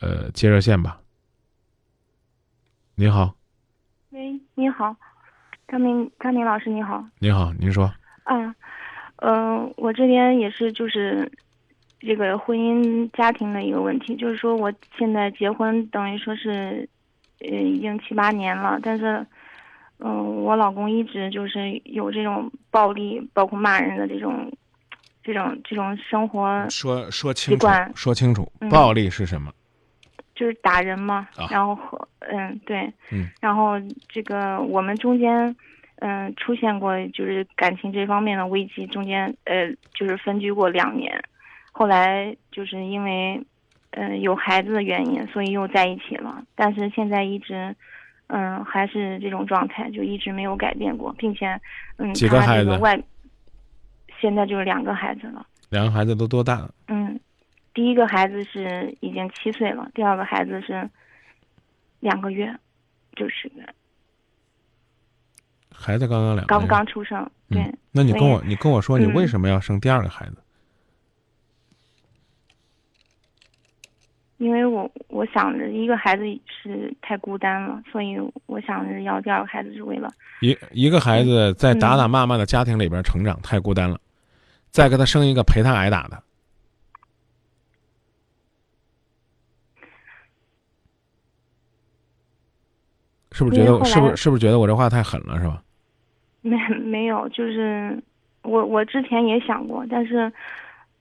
呃，接热线吧。你好，喂，你好，张明张明老师，你好。你好，您说。啊，嗯，我这边也是，就是这个婚姻家庭的一个问题，就是说我现在结婚等于说是，呃，已经七八年了，但是，嗯，我老公一直就是有这种暴力，包括骂人的这种，这种这种生活。说说清楚，说清楚，嗯暴力是什么？就是打人嘛，啊。然后和嗯对，嗯。然后这个我们中间嗯出现过就是感情这方面的危机，中间呃就是分居过两年，后来就是因为嗯有孩子的原因，所以又在一起了，但是现在一直嗯还是这种状态，就一直没有改变过，并且嗯几个孩子？个外现在就是两个孩子了。两个孩子都多大了？嗯，第一个孩子是已经七岁了，第二个孩子是两个月，就是孩子刚刚两个刚月。刚出生。对，嗯，那你跟我，你跟我说，你嗯。为什么要生第二个孩子？因为我我想着一个孩子是太孤单了，所以我想着要第二个孩子是为了。一一个孩子嗯在打打骂骂的家庭里边成长，太孤单了，再给他生一个陪他挨打的，是不是觉得是不是是不是觉得我这话太狠了是吧？没没有，就是我我之前也想过，但是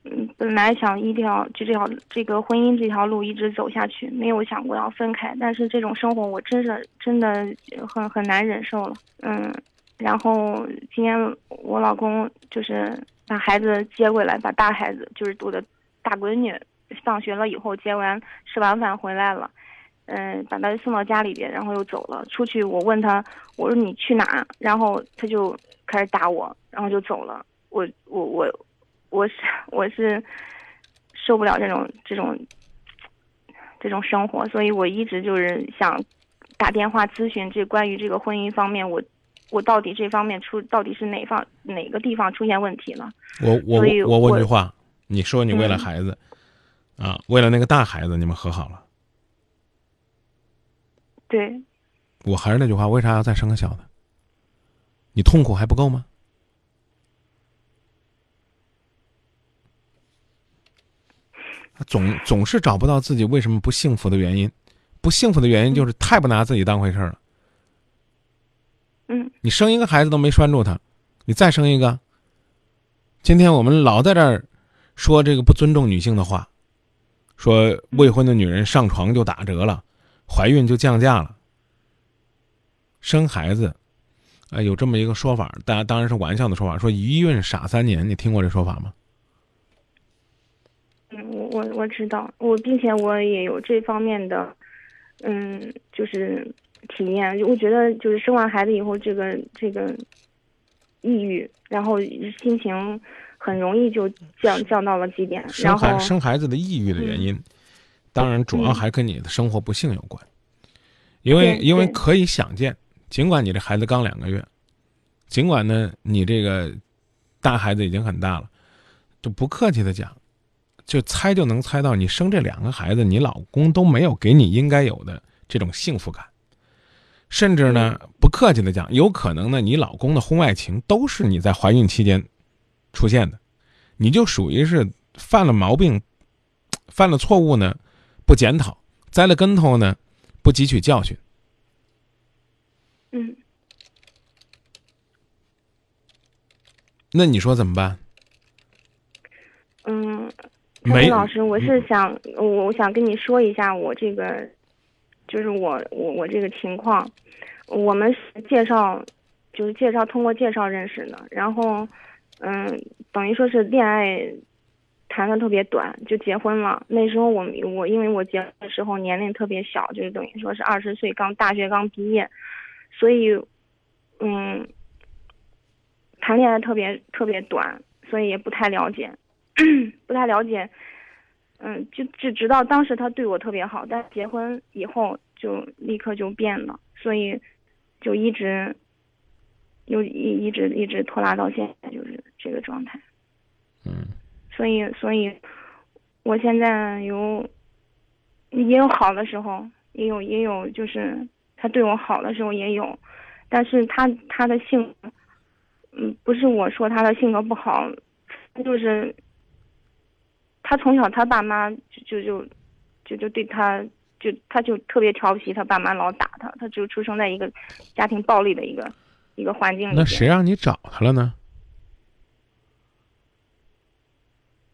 嗯，本来想一定要就这条这个婚姻这条路一直走下去，没有想过要分开。但是这种生活我真是真的很很难忍受了，嗯。然后今天我老公就是把孩子接过来，把大孩子就是我的大闺女放学了以后接完吃完饭回来了。嗯，把他送到家里边，然后又走了。出去，我问他，我说你去哪？然后他就开始打我，然后就走了。我我我我是我是受不了这种这种这种生活，所以我一直就是想打电话咨询这关于这个婚姻方面，我我到底这方面出到底是哪方哪个地方出现问题了？我我所以我问句话，你说你为了嗯孩子，啊，为了那个大孩子，你们和好了。对，我还是那句话，为啥要再生个小的？你痛苦还不够吗？他总总是找不到自己为什么不幸福的原因，不幸福的原因就是太不拿自己当回事儿了。嗯你生一个孩子都没拴住他，你再生一个。今天我们老在这儿说这个不尊重女性的话，说未婚的女人上床就打折了，怀孕就降价了。生孩子，呃，有这么一个说法，大家当然是玩笑的说法，说一孕傻三年，你听过这说法吗？嗯，我我我知道，我并且我也有这方面的，嗯，就是体验。我觉得就是生完孩子以后，这个这个抑郁，然后心情很容易就降降到了极点，生然后孩生孩子的抑郁的原因，当然主要嗯。还跟你的生活不幸有关，因为因为可以想见，尽管你这孩子刚两个月，尽管呢你这个大孩子已经很大了，就不客气的讲，就猜就能猜到你生这两个孩子，你老公都没有给你应该有的这种幸福感，甚至呢不客气的讲，有可能呢你老公的婚外情都是你在怀孕期间出现的，你就属于是犯了毛病，犯了错误呢不检讨，栽了跟头呢不汲取教训。嗯，那你说怎么办？嗯，陈没嗯老师，我是想，我我想跟你说一下我这个，就是我我我这个情况，我们是介绍，就是介绍通过介绍认识的，然后，嗯，等于说是恋爱谈的特别短就结婚了。那时候我我因为我结婚的时候年龄特别小，就是等于说是二十岁刚大学刚毕业，所以，嗯，谈恋爱特别特别短，所以也不太了解。不太了解，嗯，就就直到当时他对我特别好，但结婚以后就立刻就变了，所以就一直又一一直一直拖拉到现在，就是这个状态。嗯，所以所以，我现在有，也有好的时候，也有也有就是他对我好的时候也有，但是他他的性，嗯，不是我说他的性格不好，就是他从小他爸妈就就就就就对他就他就特别调皮，他爸妈老打他，他就出生在一个家庭暴力的一个一个环境里。那谁让你找他了呢？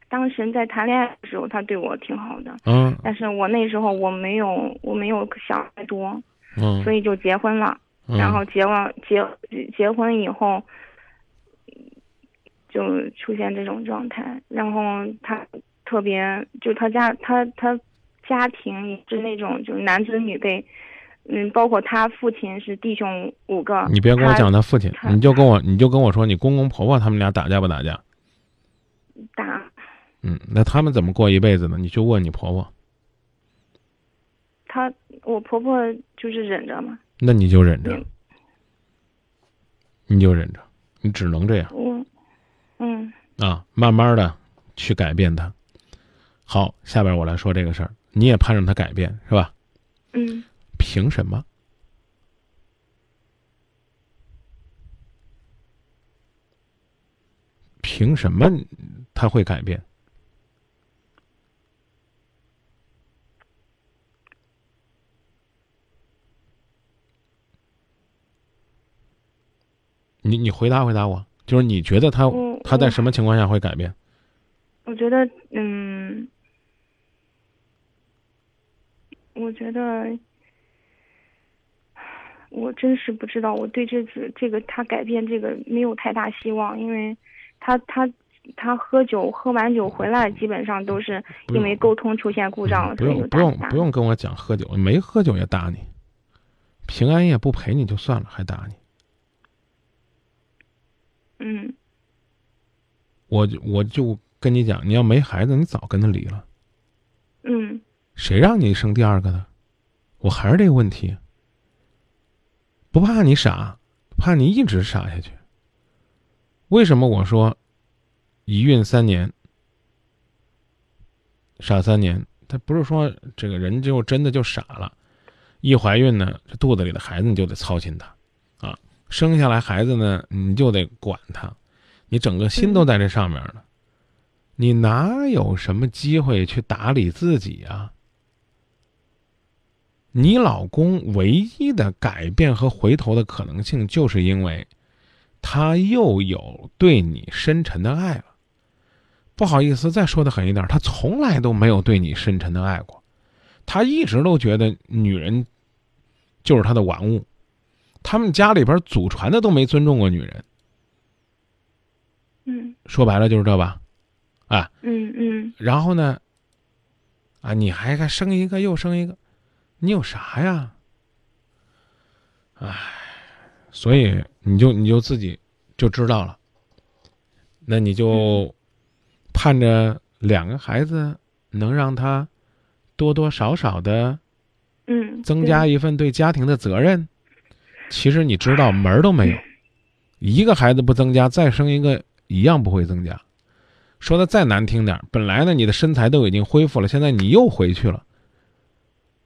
当时在谈恋爱的时候，他对我挺好的，嗯但是我那时候我没有我没有想太多，嗯，所以就结婚了。嗯然后结完结结婚以后，就出现这种状态。然后他特别，就他家他他家庭也是那种就是男尊女卑，嗯，包括他父亲是弟兄五个。你别跟我讲他父亲，你就跟我你就跟我说你公公婆婆他们俩打架不打架？打，嗯，那他们怎么过一辈子呢？你就问你婆婆，她我婆婆就是忍着嘛，那你就忍着嗯，你就忍着，你只能这样我，嗯啊，慢慢的去改变他。好，下边我来说这个事儿，你也盼着他改变是吧？嗯，凭什么？凭什么他会改变？你你回答回答我，就是你觉得他他在什么情况下会改变？我觉得，嗯，我觉得，我真是不知道，我对这次这个他改变这个没有太大希望，因为他他他喝酒喝完酒回来，基本上都是因为沟通出现故障了，不用不用不用跟我讲喝酒，没喝酒也打你，平安夜不陪你就算了，还打你。嗯我就我就跟你讲，你要没孩子，你早跟他离了。嗯谁让你生第二个的？我还是这个问题。不怕你傻，怕你一直傻下去。为什么我说一孕三年，傻三年？他不是说这个人就真的就傻了，一怀孕呢，这肚子里的孩子你就得操心他，啊，生下来孩子呢，你就得管他，你整个心都在这上面呢，你哪有什么机会去打理自己啊？你老公唯一的改变和回头的可能性，就是因为他又有对你深沉的爱了。不好意思，再说的狠一点，他从来都没有对你深沉的爱过，他一直都觉得女人就是他的玩物，他们家里边祖传的都没尊重过女人。嗯说白了就是这吧，啊，嗯嗯然后呢，啊，你还还生一个又生一个，你有啥呀？唉，所以你就你就自己就知道了，那你就盼着两个孩子能让他多多少少的嗯，增加一份对家庭的责任。其实你知道门儿都没有，一个孩子不增加，再生一个一样不会增加。说的再难听点儿，本来呢你的身材都已经恢复了，现在你又回去了。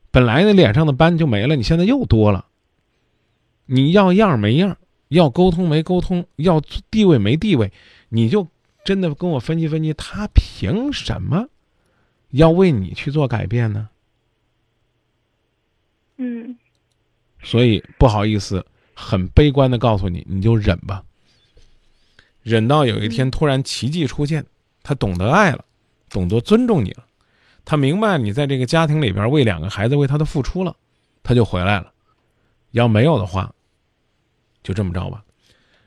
本来呢脸上的斑就没了，你现在又多了。你要样儿没样儿，要沟通没沟通，要地位没地位，你就真的跟我分析分析，他凭什么要为你去做改变呢？嗯所以不好意思，很悲观的告诉你，你就忍吧。忍到有一天突然奇迹出现，他懂得爱了，懂得尊重你了，他明白你在这个家庭里边为两个孩子为他的付出了，他就回来了。要没有的话，就这么着吧。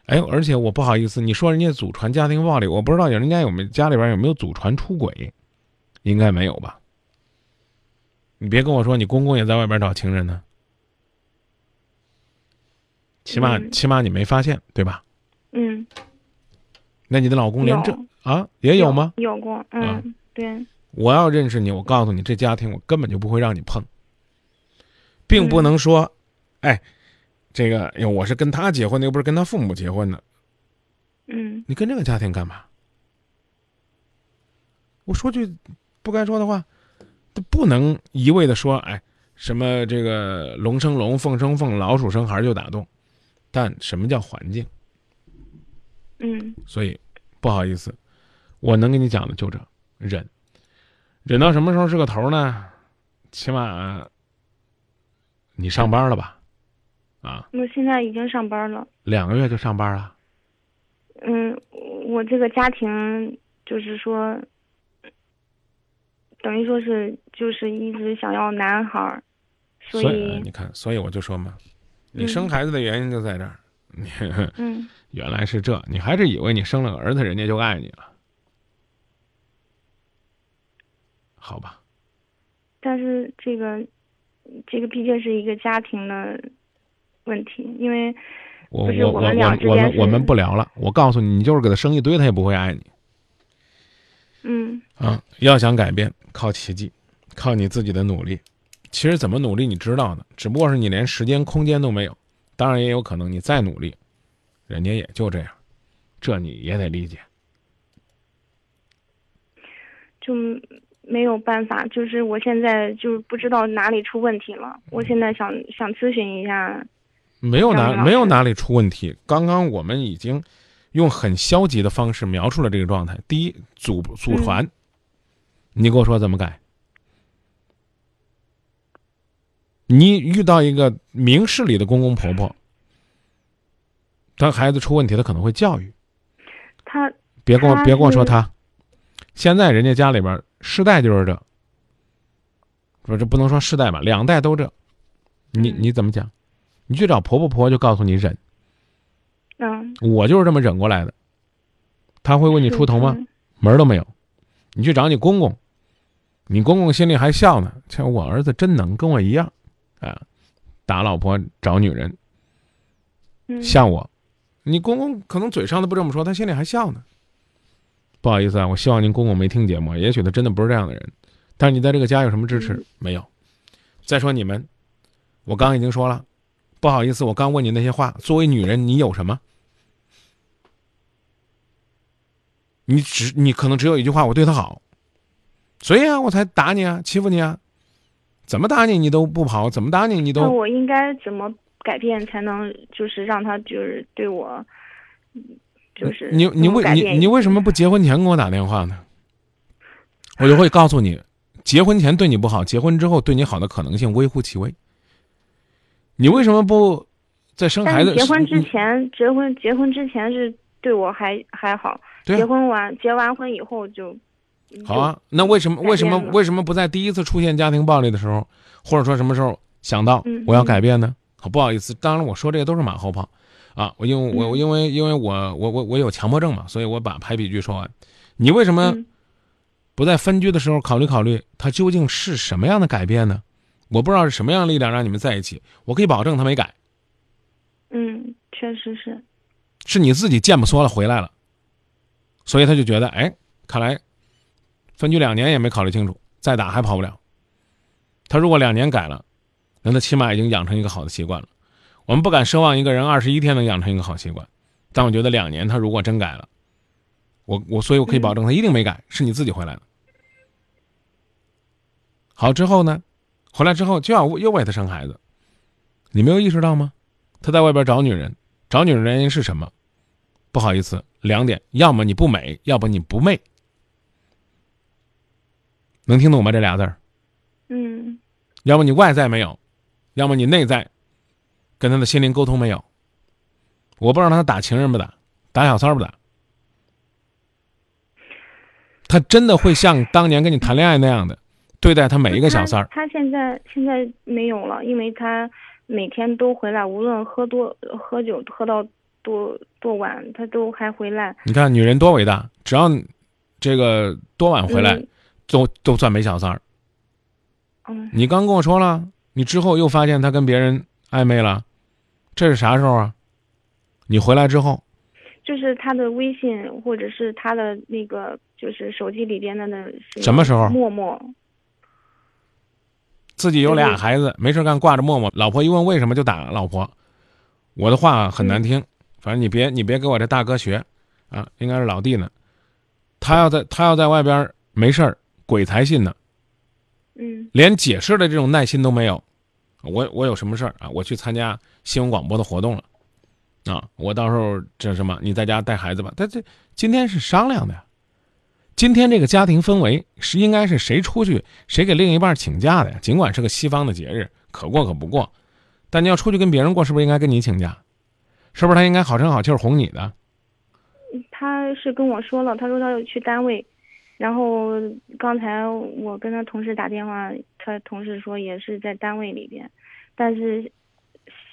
哎，而且我不好意思，你说人家祖传家庭暴力，我不知道人家有没有家里边有没有祖传出轨，应该没有吧？你别跟我说你公公也在外边找情人呢。起码、嗯起码你没发现对吧？嗯，那你的老公连这啊也有吗？有过，嗯，啊对，我要认识你，我告诉你，这家庭我根本就不会让你碰，并不能说，哎，这个哎呦我是跟他结婚的，又不是跟他父母结婚的，嗯你跟这个家庭干嘛？我说句不该说的话，不能一味的说，哎，什么这个龙生龙，凤生凤，老鼠生孩就打洞。但什么叫环境？嗯所以不好意思，我能跟你讲的就这，忍，忍到什么时候是个头呢？起码你上班了吧？啊，我现在已经上班了。两个月就上班了。嗯，我这个家庭就是说，等于说是就是一直想要男孩儿，所所以你看，所以我就说嘛，你嗯生孩子的原因就在这儿。你 嗯原来是这，你还是以为你生了个儿子，人家就爱你了？好吧，但是这个这个毕竟是一个家庭的问题，因为我我我我们俩之我们我们不聊了。我告诉你，你就是给他生一堆，他也不会爱你嗯啊！要想改变，靠奇迹，靠你自己的努力。其实怎么努力，你知道的，只不过是你连时间、空间都没有。当然也有可能你再努力，人家也就这样，这你也得理解。就没有办法，就是我现在就是不知道哪里出问题了，我现在想想咨询一下，没有哪没有哪里出问题。刚刚我们已经用很消极的方式描述了这个状态。第一，祖祖传，你给我说怎么改？你遇到一个明事理的公公婆婆，当孩子出问题，他可能会教育。他别跟我别跟我说他，现在人家家里边世代就是这，不这不能说世代吧，两代都这。你嗯你怎么讲？你去找婆婆，婆婆就告诉你忍。嗯，我就是这么忍过来的。他会为你出头吗？门儿都没有。你去找你公公，你公公心里还笑呢。像我儿子真能，跟我一样，啊，打老婆找女人，嗯像我。你公公可能嘴上都不这么说，他心里还笑呢。不好意思啊，我希望您公公没听节目，也许他真的不是这样的人。但是你在这个家有什么支持？嗯没有。再说你们，我刚刚已经说了，不好意思，我刚问你那些话，作为女人，你有什么？你只你可能只有一句话，我对他好，所以啊，我才打你啊，欺负你啊，怎么打你你都不跑，怎么打你你都那我应该怎么改变才能就是让他就是对我，嗯就是你你为你你为什么不结婚前给我打电话呢？我就会告诉你，结婚前对你不好，结婚之后对你好的可能性微乎其微。你为什么不在生孩子结婚之前，结婚结婚之前是对我还还好，对啊结婚完结完婚以后就好啊？那为什么为什么为什么不在第一次出现家庭暴力的时候，或者说什么时候想到嗯我要嗯改变呢？好，不好意思，当然我说这个都是马后炮啊。我因为我嗯因为因为我我我我有强迫症嘛，所以我把排比句说完。你为什么嗯不在分居的时候考虑考虑，他究竟是什么样的改变呢？我不知道是什么样的力量让你们在一起，我可以保证他没改，嗯，确实是，是你自己贱不缩了回来了，所以他就觉得，哎，看来分居两年也没考虑清楚，再打还跑不了。他如果两年改了，那他起码已经养成一个好的习惯了。我们不敢奢望一个人二十一天能养成一个好习惯，但我觉得两年他如果真改了，我我所以我可以保证他一定没改，是你自己回来的。好之后呢，回来之后就要又为他生孩子，你没有意识到吗？他在外边找女人，找女人的原因是什么？不好意思，两点：要么你不美，要不你不媚。能听懂吗？这俩字儿？嗯要么你外在没有，要么你内在跟他的心灵沟通没有。我不知道他打情人不打，打小三儿不打。他真的会像当年跟你谈恋爱那样的对待他每一个小三儿？他他现在现在没有了，因为他每天都回来，无论喝多喝酒喝到多多晚，他都还回来。你看女人多伟大，只要这个多晚回来，嗯都都算没小三儿。嗯你刚跟我说了，你之后又发现他跟别人暧昧了，这是啥时候啊？你回来之后，就是他的微信或者是他的那个就是手机里边的那什么时候陌陌，自己有俩嗯孩子，没事干挂着陌陌，老婆一问为什么就打老婆。我的话很难听，反正你别你别给我这大哥学，啊，应该是老弟呢。他要在他要在外边没事儿，鬼才信呢。嗯连解释的这种耐心都没有。我我有什么事儿啊？我去参加新闻广播的活动了，啊，我到时候这什么，你在家带孩子吧。但这今天是商量的呀，今天这个家庭氛围是应该是谁出去谁给另一半请假的呀？尽管是个西方的节日，可过可不过，但你要出去跟别人过，是不是应该跟你请假？是不是他应该好声好气儿哄你的？他是跟我说了，他说他要去单位，然后刚才我跟他同事打电话，他同事说也是在单位里边，但是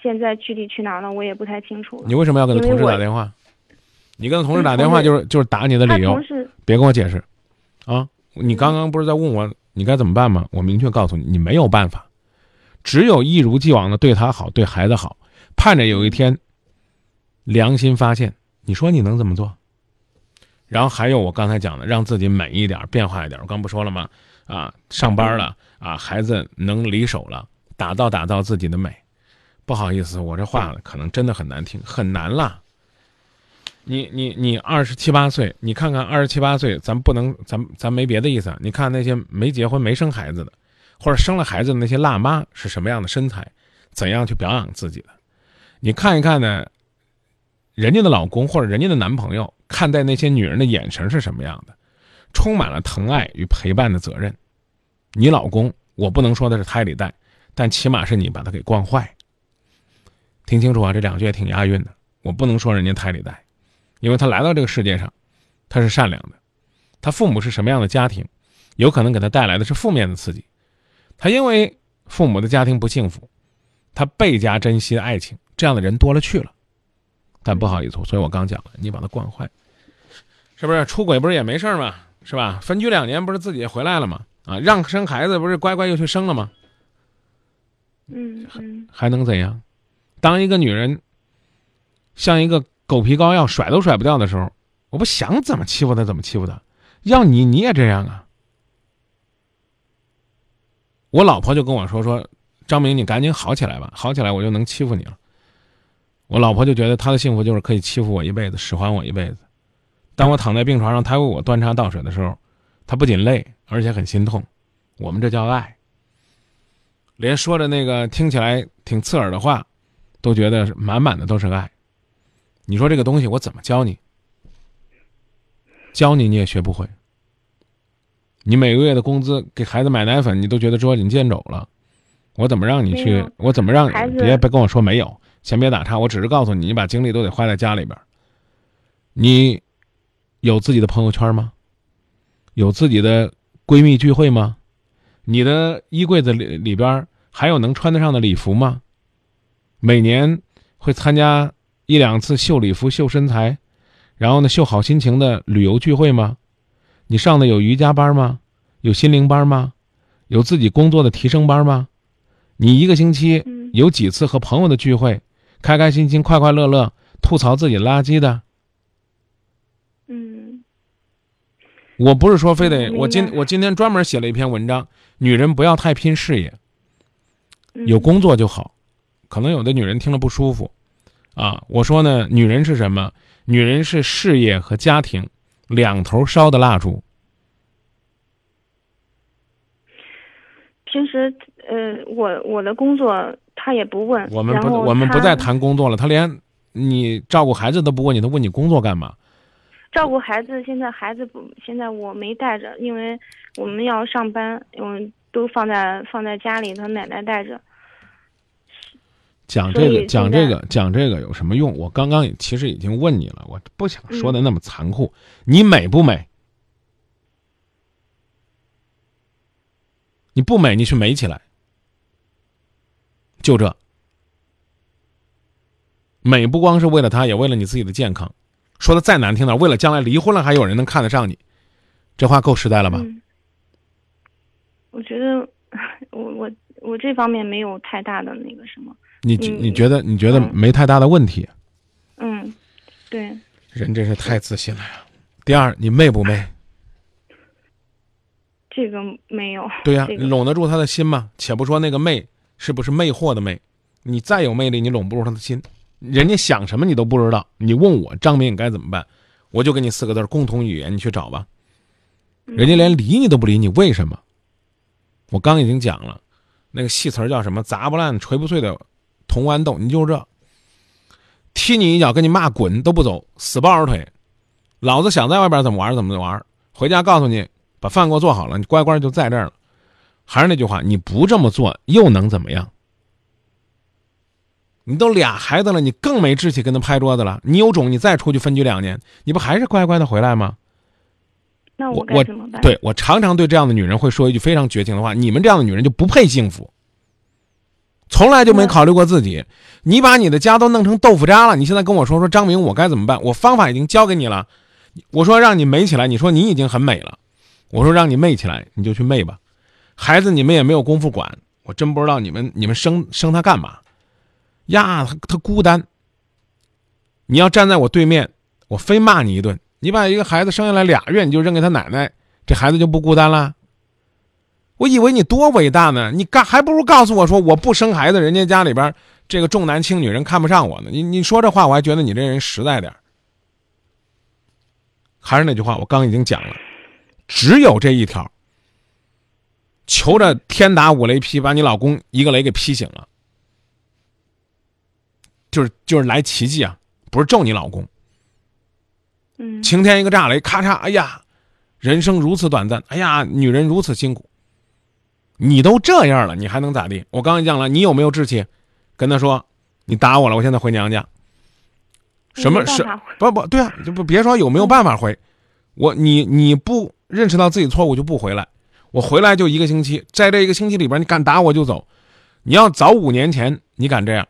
现在具体去哪儿了，我也不太清楚了。你为什么要跟他同事打电话？你跟他同事打电话就是就是打你的理由别跟我解释，啊！你刚刚不是在问我你该怎么办吗？我明确告诉你，你没有办法，只有一如既往的对他好，对孩子好，盼着有一天良心发现。你说你能怎么做？然后还有我刚才讲的，让自己美一点，变化一点。我刚不说了吗？啊，上班了啊，孩子能离手了，打造打造自己的美。不好意思，我这话可能真的很难听，很难啦。你你你二十七八岁，你看看二十七八岁，咱不能，咱咱没别的意思啊。你看那些没结婚没生孩子的，或者生了孩子的那些辣妈是什么样的身材，怎样去表扬自己的？你看一看呢，人家的老公或者人家的男朋友看待那些女人的眼神是什么样的？充满了疼爱与陪伴的责任。你老公，我不能说的是胎里带，但起码是你把他给惯坏。听清楚啊，这两句也挺押韵的。我不能说人家胎里带。因为他来到这个世界上，他是善良的，他父母是什么样的家庭，有可能给他带来的是负面的刺激，他因为父母的家庭不幸福，他倍加珍惜爱情，这样的人多了去了，但不好意思，所以我刚讲了，你把他惯坏，是不是出轨不是也没事吗？是吧？分居两年不是自己也回来了吗？啊，让生孩子不是乖乖又去生了吗？嗯嗯还能怎样？当一个女人像一个狗皮膏药甩都甩不掉的时候，我不想怎么欺负她怎么欺负她，要你你也这样啊。我老婆就跟我说说，张明你赶紧好起来吧，好起来我就能欺负你了。我老婆就觉得她的幸福就是可以欺负我一辈子，使唤我一辈子。当我躺在病床上，他为我端茶倒水的时候，他不仅累，而且很心痛。我们这叫爱。连说着那个听起来挺刺耳的话，都觉得满满的都是爱。你说这个东西我怎么教你？教你你也学不会。你每个月的工资给孩子买奶粉，你都觉得捉襟见肘了。我怎么让你去？我怎么让你别别跟我说没有？先别打岔，我只是告诉你，你把精力都得花在家里边。你有自己的朋友圈吗？有自己的闺蜜聚会吗？你的衣柜子里里边还有能穿得上的礼服吗？每年会参加一两次秀礼服、秀身材，然后呢秀好心情的旅游聚会吗？你上的有瑜伽班吗？有心灵班吗？有自己工作的提升班吗？你一个星期嗯有几次和朋友的聚会，开开心心、快快乐乐吐槽自己垃圾的？嗯我不是说非得嗯我今我今天专门写了一篇文章，女人不要太拼事业，嗯，有工作就好。可能有的女人听了不舒服，啊，我说呢，女人是什么？女人是事业和家庭两头烧的蜡烛。平时呃，我我的工作他也不问，我们不我们不再谈工作了，他连你照顾孩子都不问你，他问你工作干嘛？照顾孩子。现在孩子不，现在我没带着，因为我们要上班，我们，都放在放在家里，他奶奶带着。讲这个讲这个讲这个有什么用？我刚刚也其实已经问你了，我不想说的那么残酷。你美不美？你不美，你去美起来。就这，美不光是为了他，也为了你自己的健康。说的再难听点，为了将来离婚了还有人能看得上你，这话够实在了吧？嗯，我觉得我我我这方面没有太大的那个什么。你嗯你觉得你觉得嗯没太大的问题？嗯，对，人真是太自信了呀。第二，你媚不媚？这个没有。对呀、这个你拢得住他的心吗？且不说那个媚是不是魅惑的媚，你再有魅力，你拢不住他的心。人家想什么你都不知道，你问我张明你该怎么办，我就给你四个字儿：共同语言，你去找吧。嗯人家连理你都不理你，为什么？我刚已经讲了，那个戏词儿叫什么？砸不烂、锤不碎的铜豌豆，你就是这，踢你一脚，跟你骂滚都不走，死抱着腿，老子想在外边怎么玩怎么玩，回家告诉你，把饭给我做好了，你乖乖就在这儿了。还是那句话，你不这么做又能怎么样？你都俩孩子了，你更没志气跟他拍桌子了。你有种，你再出去分居两年，你不还是乖乖的回来吗？那我该怎么办？对我常常对这样的女人会说一句非常绝情的话：你们这样的女人就不配幸福。从来就没考虑过自己，你把你的家都弄成豆腐渣了。你现在跟我说说张明，我该怎么办？我方法已经教给你了。我说让你美起来，你说你已经很美了。我说让你媚起来，你就去媚吧。孩子你们也没有功夫管，我真不知道你们你们生生他干嘛。呀，他他孤单。你要站在我对面，我非骂你一顿。你把一个孩子生下来俩月，你就扔给他奶奶，这孩子就不孤单了？我以为你多伟大呢，你干还不如告诉我说我不生孩子，人家家里边这个重男轻女，人看不上我呢。你你说这话，我还觉得你这人实在点还是那句话，我刚已经讲了，只有这一条。求着天打五雷劈，把你老公一个雷给劈醒了。就是就是来奇迹啊，不是咒你老公。嗯，晴天一个炸雷，咔嚓！哎呀，人生如此短暂，哎呀，女人如此辛苦。你都这样了，你还能咋地？我刚才讲了，你有没有志气？跟他说，你打我了，我现在回娘家。什么是不不对啊？就不别说有没有办法回，我你你不认识到自己错误就不回来。我回来就一个星期，在这一个星期里边，你敢打我就走。你要早五年前你敢这样。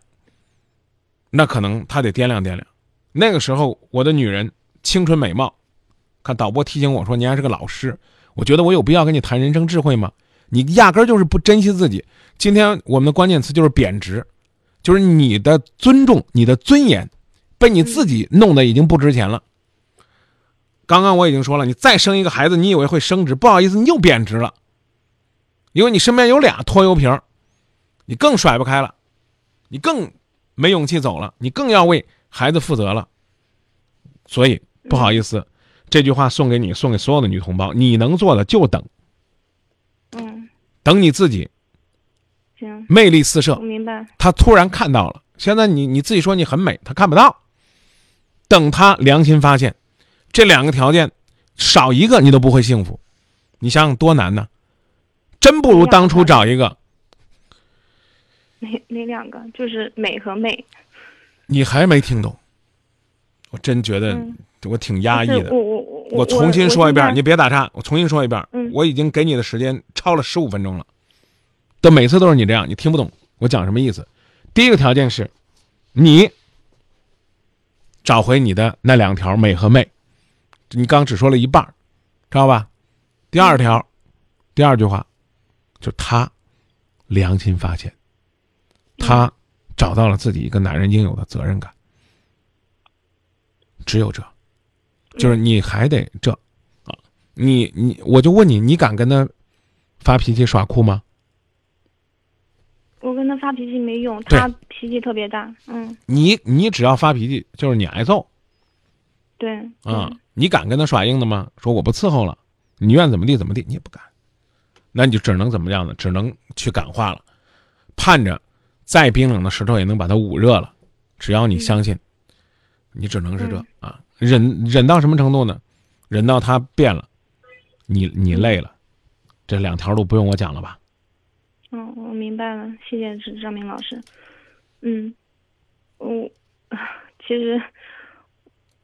那可能他得掂量掂量，那个时候我的女人青春美貌，看导播提醒我说你还是个老师，我觉得我有必要跟你谈人生智慧吗？你压根儿就是不珍惜自己。今天我们的关键词就是贬值，就是你的尊重、你的尊严，被你自己弄得已经不值钱了。刚刚我已经说了，你再生一个孩子，你以为会升值？不好意思，你又贬值了，因为你身边有俩拖油瓶，你更甩不开了，你更。没勇气走了，你更要为孩子负责了。所以不好意思，这句话送给你，送给所有的女同胞。你能做的就等，嗯，等你自己。行，魅力四射。明白。他突然看到了，现在你你自己说你很美，他看不到。等他良心发现，这两个条件少一个你都不会幸福。你想想多难呢？真不如当初找一个。哪哪两个？就是美和媚。你还没听懂？我真觉得我挺压抑的。我我我我重新说一遍，你别打岔。我重新说一遍。嗯。我已经给你的时间超了十五分钟了，但每次都是你这样，你听不懂我讲什么意思。第一个条件是，你找回你的那两条美和媚，你刚只说了一半，知道吧？第二条，第二句话，就他良心发现。他找到了自己一个男人应有的责任感，只有这，就是你还得这，啊，你你我就问你，你敢跟他发脾气耍酷吗？我跟他发脾气没用，他脾气特别大，嗯。你你只要发脾气，就是你挨揍。对。啊，你敢跟他耍硬的吗？说我不伺候了，你愿怎么地怎么地，你也不敢，那你就只能怎么样呢？只能去感化了，盼着。再冰冷的石头也能把它捂热了，只要你相信，你只能是这啊，忍忍到什么程度呢？忍到他变了，你你累了，这两条路不用我讲了吧？嗯，我明白了，谢谢张明老师。嗯，我其实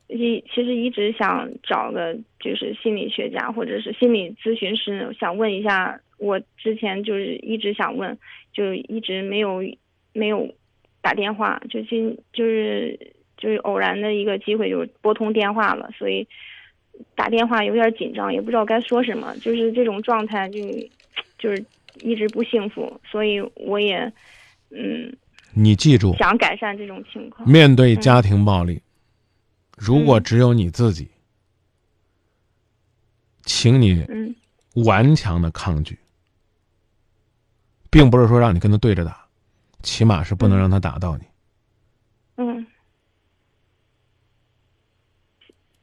一其实一直想找个就是心理学家或者是心理咨询师，想问一下，我之前就是一直想问，就一直没有。没有打电话，就今就是就是偶然的一个机会，就是拨通电话了，所以打电话有点紧张，也不知道该说什么，就是这种状态就就是一直不幸福，所以我也嗯，你记住，想改善这种情况。面对家庭暴力，如果只有你自己，请你顽强的抗拒，并不是说让你跟他对着打。起码是不能让他打到你。嗯。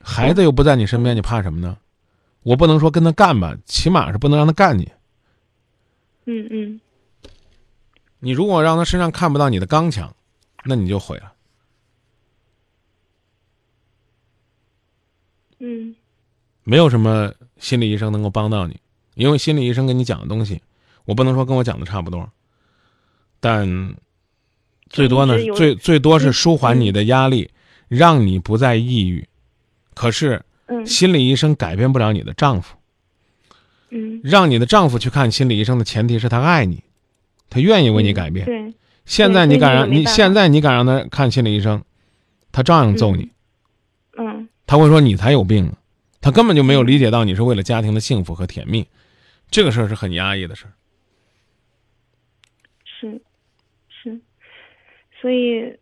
孩子又不在你身边，你怕什么呢？我不能说跟他干吧，起码是不能让他干你。嗯嗯你如果让他身上看不到你的刚强，那你就毁了。嗯没有什么心理医生能够帮到你，因为心理医生跟你讲的东西，我不能说跟我讲的差不多，但最多呢最最多是舒缓嗯你的压力，让你不再抑郁。可是嗯。心理医生改变不了你的丈夫，嗯，让你的丈夫去看心理医生的前提是他爱你，他愿意为你改变。对，现在你敢让你现在你敢让他看心理医生，他照样揍你，嗯。他会说你才有病呢，他根本就没有理解到你是为了家庭的幸福和甜蜜，这个事儿是很压抑的事儿。是是，所以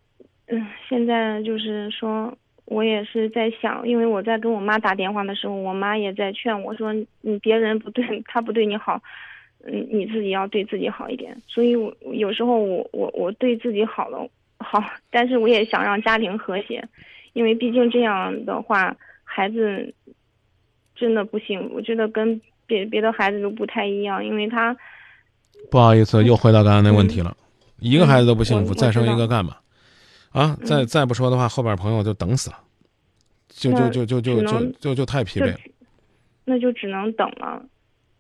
嗯，现在就是说。我也是在想，因为我在跟我妈打电话的时候，我妈也在劝我说：“你别人不对 他不对你好，嗯，你自己要对自己好一点。”所以我，有时候我我我对自己好了好，但是我也想让家庭和谐，因为毕竟这样的话，孩子真的不行。我觉得跟别别的孩子都不太一样，因为他不好意思，又回到刚刚那问题了，一个孩子都不幸福，嗯再生一个干嘛？啊，再嗯再不说的话，后边朋友就等死了，就就就就就就就就太疲惫了。那就只能等了。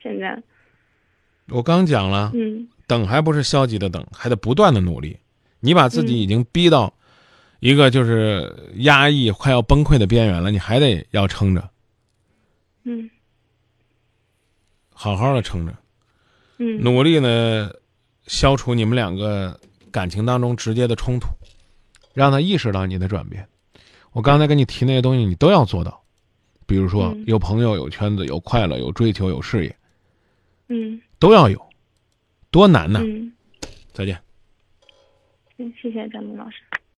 现在，我刚讲了，嗯等还不是消极的等，还得不断的努力。你把自己嗯已经逼到一个就是压抑、快要崩溃的边缘了，你还得要撑着，嗯好好的撑着，嗯努力呢，消除你们两个感情当中直接的冲突，让他意识到你的转变。我刚才跟你提那些东西，你都要做到，比如说嗯有朋友、有圈子、有快乐、有追求、有事业，嗯都要有，多难呢！嗯，再见。嗯谢谢张明老师。